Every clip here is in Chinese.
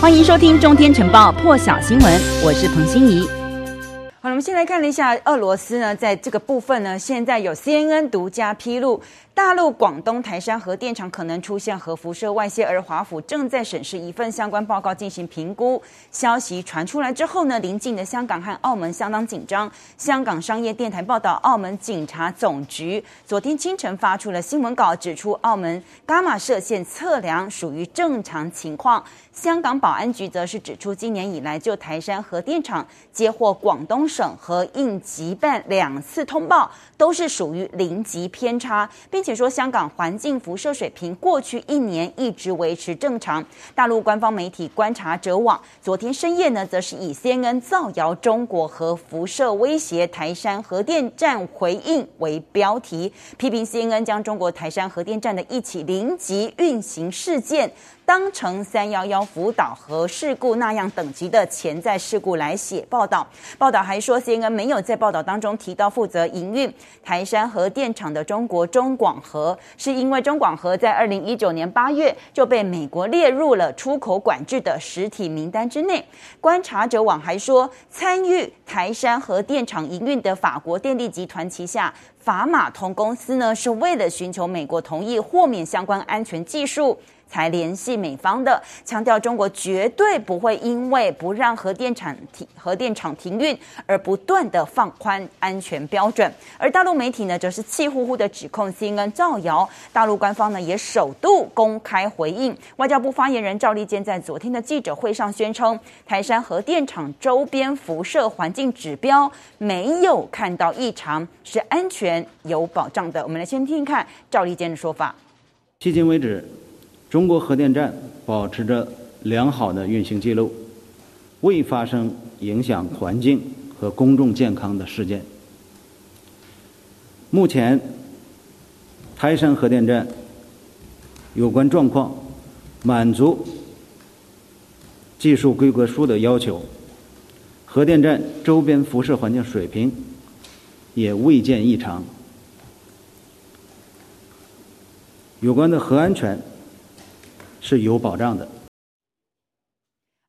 欢迎收听《中天晨报》破晓新闻，我是彭欣怡。好了，我们先来看了一下俄罗斯呢，在这个部分呢，现在有 CNN 独家披露。大陆广东台山核电厂可能出现核辐射外泄，而华府正在审视一份相关报告进行评估。消息传出来之后呢，邻近的香港和澳门相当紧张。香港商业电台报道，澳门警察总局昨天清晨发出了新闻稿，指出澳门伽马射线测量属于正常情况。香港保安局则是指出，今年以来就台山核电厂接获广东省和应急办两次通报，都是属于零级偏差，并且。且说，香港环境辐射水平过去一年一直维持正常。大陆官方媒体观察者网昨天深夜呢，则是以 CNN 造谣中国核辐射威胁台山核电站回应为标题，批评 CNN 将中国台山核电站的一起零级运行事件。当成三幺幺福岛核事故那样等级的潜在事故来写报道。报道还说，CNN 没有在报道当中提到负责营运台山核电厂的中国中广核，是因为中广核在二零一九年八月就被美国列入了出口管制的实体名单之内。观察者网还说，参与台山核电厂营运的法国电力集团旗下法马通公司呢，是为了寻求美国同意豁免相关安全技术。才联系美方的，强调中国绝对不会因为不让核电厂停核电厂停运而不断的放宽安全标准。而大陆媒体呢，则是气呼呼的指控 CNN 造谣。大陆官方呢，也首度公开回应。外交部发言人赵立坚在昨天的记者会上宣称，台山核电厂周边辐射环境指标没有看到异常，是安全有保障的。我们来先听听看赵立坚的说法。迄今为止。中国核电站保持着良好的运行记录，未发生影响环境和公众健康的事件。目前，台山核电站有关状况满足技术规格书的要求，核电站周边辐射环境水平也未见异常，有关的核安全。是有保障的。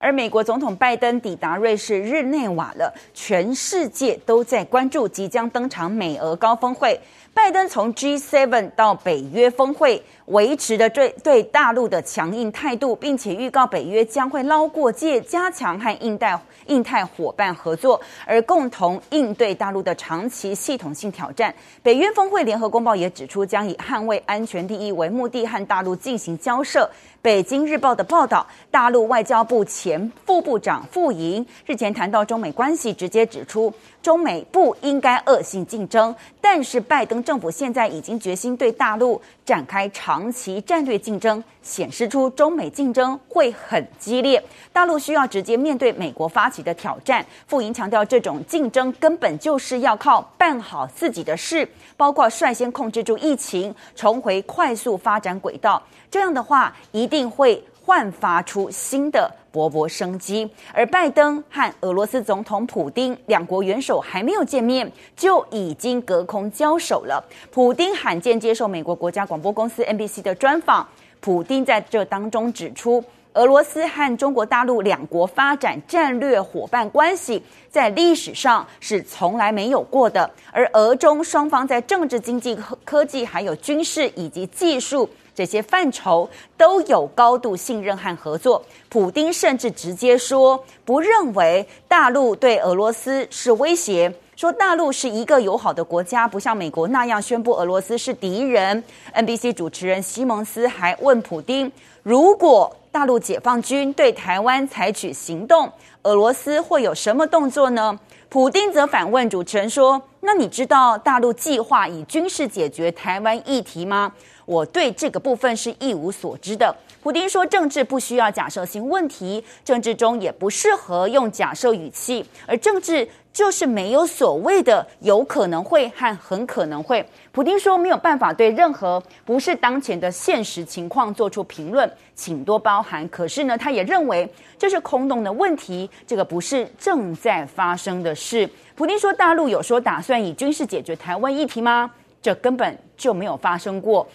而美国总统拜登抵达瑞士日内瓦了，全世界都在关注即将登场美俄高峰会。拜登从 G7 到北约峰会，维持着对对大陆的强硬态度，并且预告北约将会捞过界，加强和印代印太伙伴合作，而共同应对大陆的长期系统性挑战。北约峰会联合公报也指出，将以捍卫安全利益为目的，和大陆进行交涉。北京日报的报道，大陆外交部前副部长傅莹日前谈到中美关系，直接指出中美不应该恶性竞争，但是拜登政府现在已经决心对大陆展开长期战略竞争，显示出中美竞争会很激烈，大陆需要直接面对美国发起的挑战。傅莹强调，这种竞争根本就是要靠办好自己的事，包括率先控制住疫情，重回快速发展轨道。这样的话，一定会焕发出新的勃勃生机。而拜登和俄罗斯总统普丁两国元首还没有见面，就已经隔空交手了。普丁罕见接受美国国家广播公司 NBC 的专访，普丁在这当中指出，俄罗斯和中国大陆两国发展战略伙伴关系，在历史上是从来没有过的。而俄中双方在政治、经济、科科技，还有军事以及技术。这些范畴都有高度信任和合作。普丁甚至直接说，不认为大陆对俄罗斯是威胁，说大陆是一个友好的国家，不像美国那样宣布俄罗斯是敌人。NBC 主持人西蒙斯还问普丁，如果大陆解放军对台湾采取行动，俄罗斯会有什么动作呢？普丁则反问主持人说，那你知道大陆计划以军事解决台湾议题吗？我对这个部分是一无所知的。普丁说，政治不需要假设性问题，政治中也不适合用假设语气，而政治就是没有所谓的有可能会和很可能会。普丁说，没有办法对任何不是当前的现实情况做出评论，请多包涵。可是呢，他也认为这是空洞的问题，这个不是正在发生的事。普丁说，大陆有说打算以军事解决台湾议题吗？这根本就没有发生过。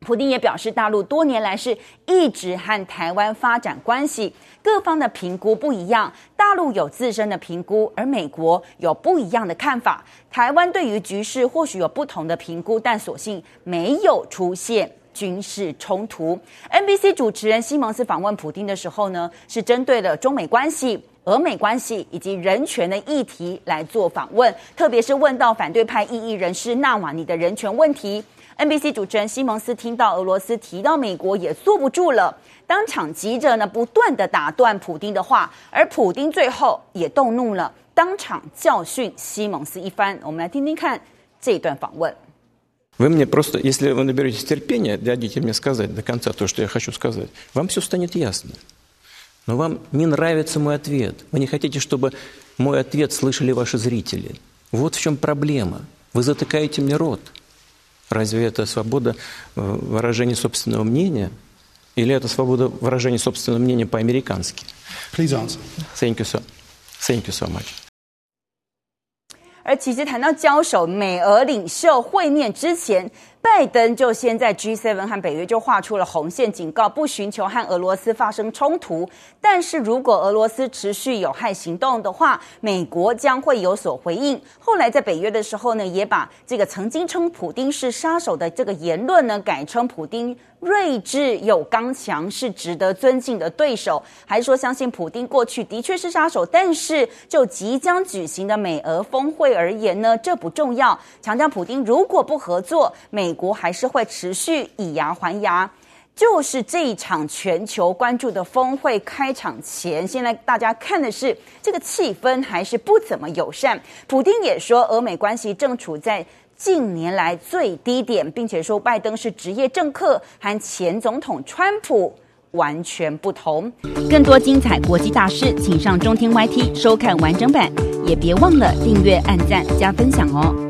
普丁也表示，大陆多年来是一直和台湾发展关系，各方的评估不一样，大陆有自身的评估，而美国有不一样的看法。台湾对于局势或许有不同的评估，但所幸没有出现军事冲突。NBC 主持人西蒙斯访问普丁的时候呢，是针对了中美关系、俄美关系以及人权的议题来做访问，特别是问到反对派异议人士纳瓦尼的人权问题。NBC 主持人西蒙斯听到俄罗斯提到美国，也坐不住了，当场急着呢不断的打断普丁的话，而普丁最后也动怒了，当场教训西蒙斯一番。我们来听听看这一段访问。Вы мне просто, если вы наберетесь терпения, дадите мне сказать до конца то, что я хочу сказать, вам все станет ясно. Но вам не нравится мой ответ. Вы не хотите, чтобы мой ответ слышали ваши зрители. Вот в чем проблема. Вы затыкаете мне рот. Разве это свобода выражения собственного мнения? Или это свобода выражения собственного мнения по-американски? Please answer. Thank you so, thank you so much. 而其实谈到交手，美俄领袖会面之前， 拜登就先在 G7 和北约就画出了红线，警告不寻求和俄罗斯发生冲突。但是如果俄罗斯持续有害行动的话，美国将会有所回应。后来在北约的时候呢，也把这个曾经称普丁是杀手的这个言论呢，改称普丁。睿智有刚强，是值得尊敬的对手，还说相信普丁过去的确是杀手，但是就即将举行的美俄峰会而言呢，这不重要。强调普丁如果不合作，美国还是会持续以牙还牙。就是这一场全球关注的峰会开场前，现在大家看的是这个气氛还是不怎么友善。普丁也说，俄美关系正处在。近年来最低点，并且说拜登是职业政客，和前总统川普完全不同。更多精彩国际大事，请上中天 YT 收看完整版，也别忘了订阅、按赞、加分享哦。